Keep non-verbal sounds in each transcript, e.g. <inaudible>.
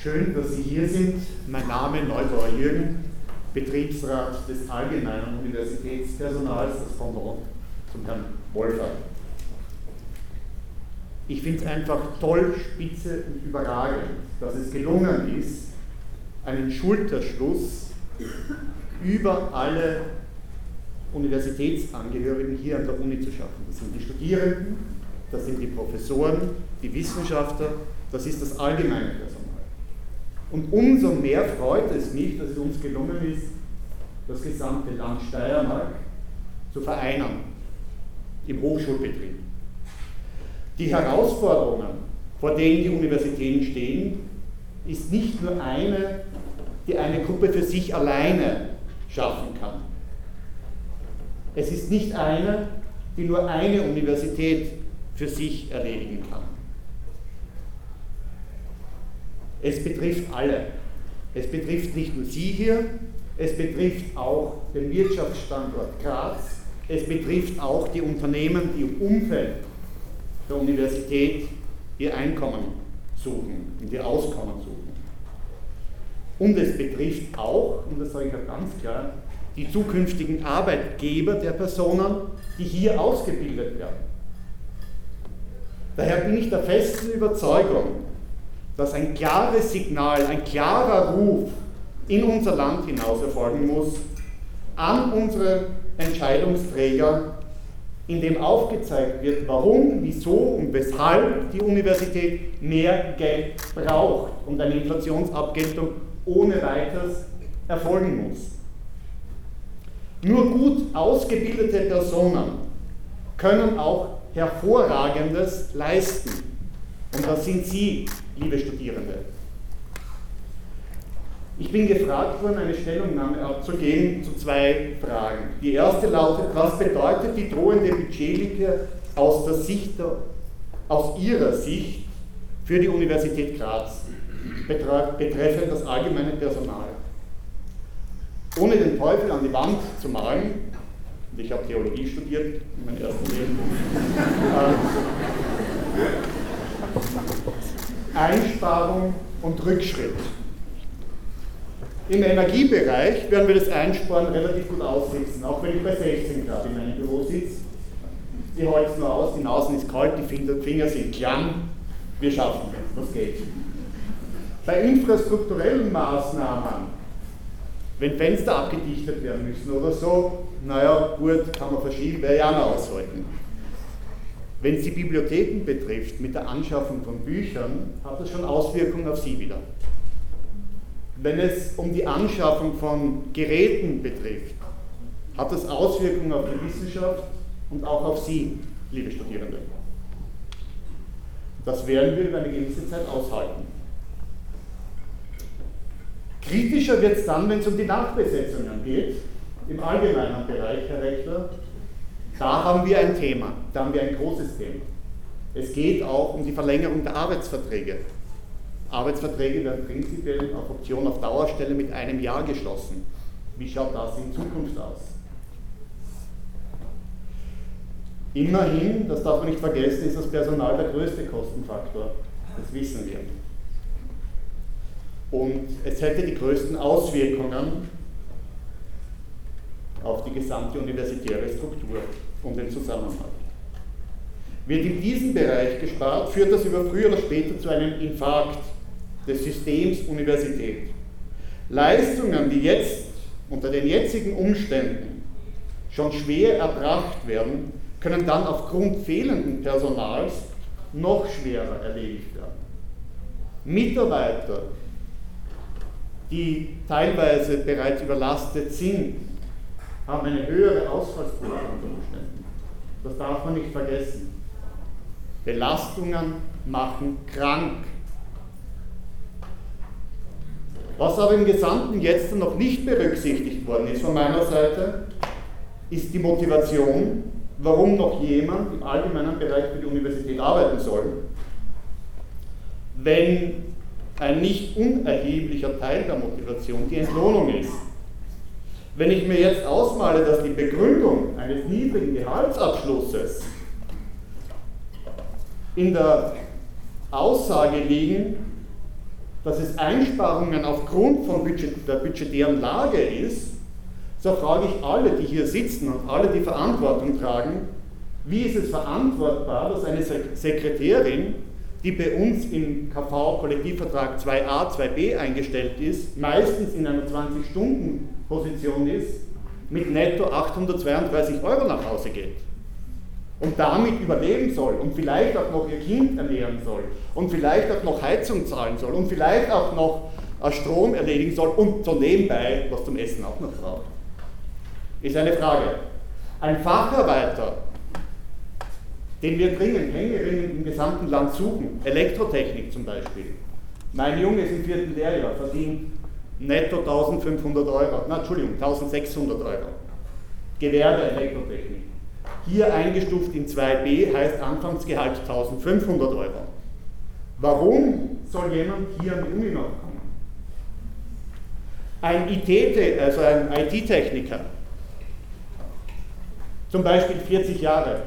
Schön, dass Sie hier sind. Mein Name Neubauer Jürgen, Betriebsrat des Allgemeinen Universitätspersonals, das Pendant zum Herrn Wolfer. Ich finde es einfach toll, spitze und überragend, dass es gelungen ist, einen Schulterschluss über alle Universitätsangehörigen hier an der Uni zu schaffen. Das sind die Studierenden, das sind die Professoren, die Wissenschaftler, das ist das allgemeine. Und umso mehr freut es mich, dass es uns gelungen ist, das gesamte Land Steiermark zu vereinen im Hochschulbetrieb. Die Herausforderungen, vor denen die Universitäten stehen, ist nicht nur eine, die eine Gruppe für sich alleine schaffen kann. Es ist nicht eine, die nur eine Universität für sich erledigen kann. Es betrifft alle. Es betrifft nicht nur Sie hier, es betrifft auch den Wirtschaftsstandort Graz, es betrifft auch die Unternehmen, die im Umfeld der Universität ihr Einkommen suchen und ihr Auskommen suchen. Und es betrifft auch, und das sage ich auch ganz klar, die zukünftigen Arbeitgeber der Personen, die hier ausgebildet werden. Daher bin ich der festen Überzeugung, dass ein klares Signal, ein klarer Ruf in unser Land hinaus erfolgen muss an unsere Entscheidungsträger, in dem aufgezeigt wird, warum, wieso und weshalb die Universität mehr Geld braucht und eine Inflationsabgeltung ohne weiteres erfolgen muss. Nur gut ausgebildete Personen können auch Hervorragendes leisten. Und das sind Sie, liebe Studierende. Ich bin gefragt worden, eine Stellungnahme abzugeben zu zwei Fragen. Die erste lautet, was bedeutet die drohende Budgetlücke aus, der Sicht aus Ihrer Sicht für die Universität Graz betreffend das allgemeine Personal? Ohne den Teufel an die Wand zu malen, und ich habe Theologie studiert in meinem ersten Leben, <laughs> Einsparung und Rückschritt. Im Energiebereich werden wir das Einsparen relativ gut aussitzen, auch wenn ich bei 16 Grad in meinem Büro sitze. Die holzen nur aus, die Nase ist kalt, die Finger sind klamm. Wir schaffen es, das geht. Bei infrastrukturellen Maßnahmen, wenn Fenster abgedichtet werden müssen oder so, naja, gut, kann man verschieben, wäre ja noch aushalten. Wenn es die Bibliotheken betrifft, mit der Anschaffung von Büchern, hat das schon Auswirkungen auf Sie wieder. Wenn es um die Anschaffung von Geräten betrifft, hat das Auswirkungen auf die Wissenschaft und auch auf Sie, liebe Studierende. Das werden wir über eine gewisse Zeit aushalten. Kritischer wird es dann, wenn es um die Nachbesetzungen geht, im allgemeinen Bereich, Herr Rechtler, da haben wir ein Thema, da haben wir ein großes Thema. Es geht auch um die Verlängerung der Arbeitsverträge. Arbeitsverträge werden prinzipiell auf Option auf Dauerstelle mit einem Jahr geschlossen. Wie schaut das in Zukunft aus? Immerhin, das darf man nicht vergessen, ist das Personal der größte Kostenfaktor. Das wissen wir. Und es hätte die größten Auswirkungen auf die gesamte universitäre Struktur und den Zusammenhalt. Wird in diesem Bereich gespart, führt das über früher oder später zu einem Infarkt des Systems Universität. Leistungen, die jetzt unter den jetzigen Umständen schon schwer erbracht werden, können dann aufgrund fehlenden Personals noch schwerer erledigt werden. Mitarbeiter, die teilweise bereits überlastet sind, haben eine höhere Ausfallsquote unter Umständen. Das darf man nicht vergessen. Belastungen machen krank. Was aber im Gesamten jetzt noch nicht berücksichtigt worden ist von meiner Seite, ist die Motivation, warum noch jemand im allgemeinen Bereich für die Universität arbeiten soll, wenn ein nicht unerheblicher Teil der Motivation die Entlohnung ist. Wenn ich mir jetzt ausmale, dass die Begründung eines niedrigen Gehaltsabschlusses in der Aussage liegen, dass es Einsparungen aufgrund von Budget, der budgetären Lage ist, so frage ich alle, die hier sitzen und alle, die Verantwortung tragen, wie ist es verantwortbar, dass eine Sekretärin, die bei uns im KV-Kollektivvertrag 2a, 2b eingestellt ist, meistens in einer 20-Stunden-Position ist, mit netto 832 Euro nach Hause geht und damit überleben soll und vielleicht auch noch ihr Kind ernähren soll und vielleicht auch noch Heizung zahlen soll und vielleicht auch noch Strom erledigen soll und so nebenbei was zum Essen auch noch braucht. Ist eine Frage. Ein Facharbeiter, den wir dringend, händeringend im gesamten Land suchen, Elektrotechnik zum Beispiel. Mein Junge ist im vierten Lehrjahr, verdient netto 1500 Euro, na, Entschuldigung, 1600 Euro. Gewerbe Elektrotechnik. Hier eingestuft in 2b heißt Anfangsgehalt 1500 Euro. Warum soll jemand hier an die Uni noch kommen? Ein IT, also ein IT-Techniker, zum Beispiel 40 Jahre,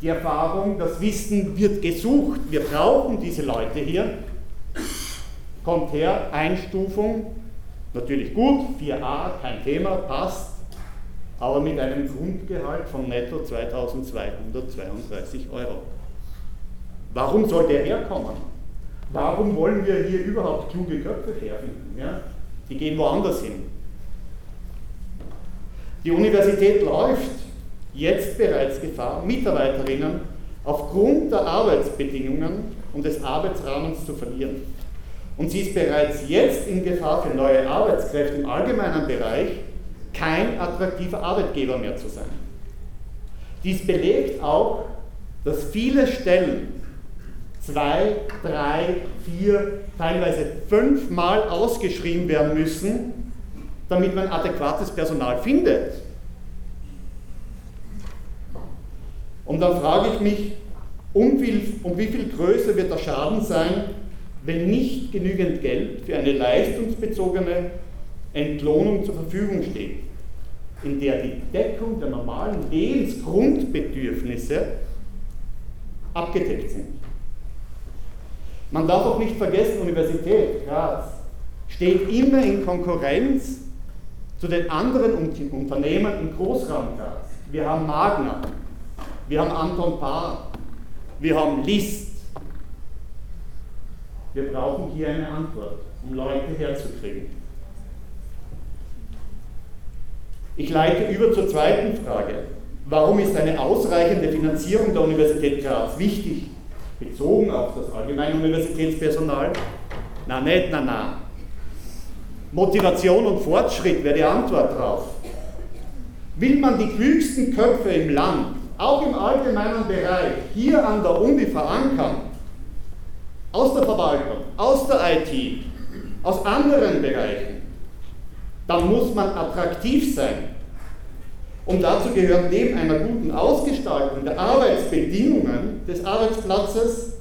die Erfahrung, das Wissen wird gesucht, wir brauchen diese Leute hier, kommt her, Einstufung, natürlich gut, 4a, kein Thema, passt, aber mit einem Grundgehalt von netto 2232 Euro. Warum soll der herkommen? Warum wollen wir hier überhaupt kluge Köpfe herfinden? Ja? Die gehen woanders hin. Die Universität läuft jetzt bereits Gefahr, Mitarbeiterinnen aufgrund der Arbeitsbedingungen und des Arbeitsrahmens zu verlieren. Und sie ist bereits jetzt in Gefahr für neue Arbeitskräfte im allgemeinen Bereich, kein attraktiver Arbeitgeber mehr zu sein. Dies belegt auch, dass viele Stellen zwei, drei, vier, teilweise fünfmal ausgeschrieben werden müssen, damit man adäquates Personal findet. Und dann frage ich mich, um, viel, um wie viel größer wird der Schaden sein, wenn nicht genügend Geld für eine leistungsbezogene Entlohnung zur Verfügung steht, in der die Deckung der normalen Lebensgrundbedürfnisse abgedeckt sind. Man darf auch nicht vergessen, Universität Graz steht immer in Konkurrenz zu den anderen Unternehmen im Großraum Graz. Wir haben Magna, wir haben Anton Paar, wir haben List. Wir brauchen hier eine Antwort, um Leute herzukriegen. Ich leite über zur zweiten Frage. Warum ist eine ausreichende Finanzierung der Universität Graz wichtig, bezogen auf das allgemeine Universitätspersonal? Na, nicht, na, na. Motivation und Fortschritt wäre die Antwort darauf. Will man die klügsten Köpfe im Land auch im allgemeinen Bereich hier an der Uni verankern, aus der Verwaltung, aus der IT, aus anderen Bereichen, dann muss man attraktiv sein. Und dazu gehört neben einer guten Ausgestaltung der Arbeitsbedingungen des Arbeitsplatzes,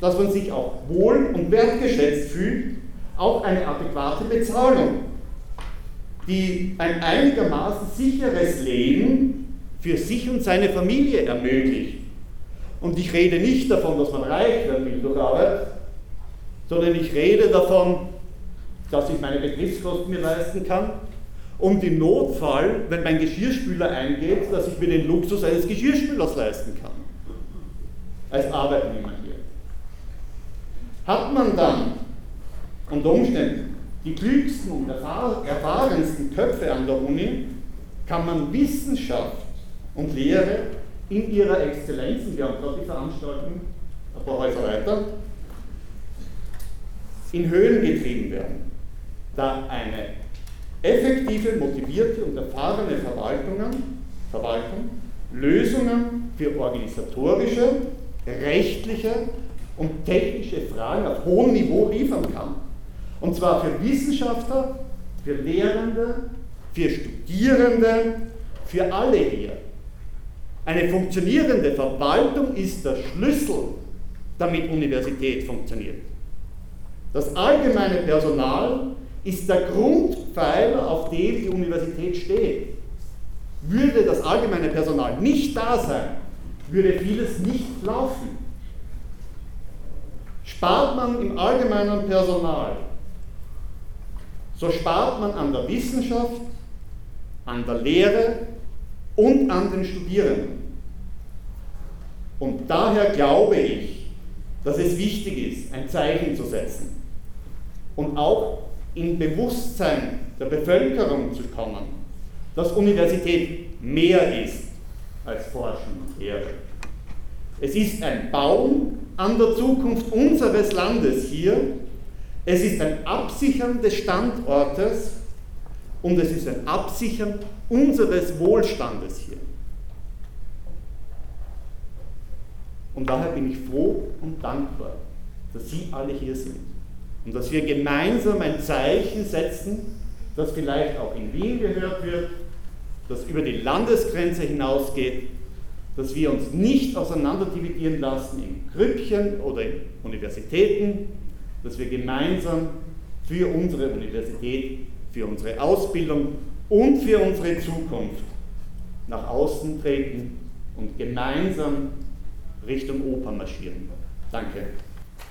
dass man sich auch wohl und wertgeschätzt fühlt, auch eine adäquate Bezahlung, die ein einigermaßen sicheres Leben für sich und seine Familie ermöglicht. Und ich rede nicht davon, dass man reich werden will durch Arbeit, sondern ich rede davon, dass ich meine Betriebskosten mir leisten kann und im Notfall, wenn mein Geschirrspüler eingeht, dass ich mir den Luxus eines Geschirrspülers leisten kann. Als Arbeitnehmer hier. Hat man dann unter Umständen die klügsten und erfahrensten Köpfe an der Uni, kann man Wissenschaft und Lehre in ihrer Exzellenz, und wir haben gerade die Veranstaltung ein paar Häuser weiter, in Höhen getrieben werden, da eine effektive, motivierte und erfahrene Verwaltungen, Verwaltung Lösungen für organisatorische, rechtliche und technische Fragen auf hohem Niveau liefern kann. Und zwar für Wissenschaftler, für Lehrende, für Studierende, für alle hier. Eine funktionierende Verwaltung ist der Schlüssel, damit Universität funktioniert. Das allgemeine Personal ist der Grundpfeiler, auf dem die Universität steht. Würde das allgemeine Personal nicht da sein, würde vieles nicht laufen. Spart man im allgemeinen Personal, so spart man an der Wissenschaft, an der Lehre und an den Studierenden. Und daher glaube ich, dass es wichtig ist, ein Zeichen zu setzen und auch im Bewusstsein der Bevölkerung zu kommen, dass Universität mehr ist als Forschen und Lehre. Es ist ein Bauen an der Zukunft unseres Landes hier. Es ist ein Absichern des Standortes und es ist ein Absichern unseres Wohlstandes hier. Und daher bin ich froh und dankbar, dass Sie alle hier sind. Und dass wir gemeinsam ein Zeichen setzen, das vielleicht auch in Wien gehört wird, das über die Landesgrenze hinausgeht, dass wir uns nicht auseinanderdividieren lassen in Grüppchen oder in Universitäten, dass wir gemeinsam für unsere Universität, für unsere Ausbildung und für unsere Zukunft nach außen treten und gemeinsam Richtung Oper marschieren. Danke.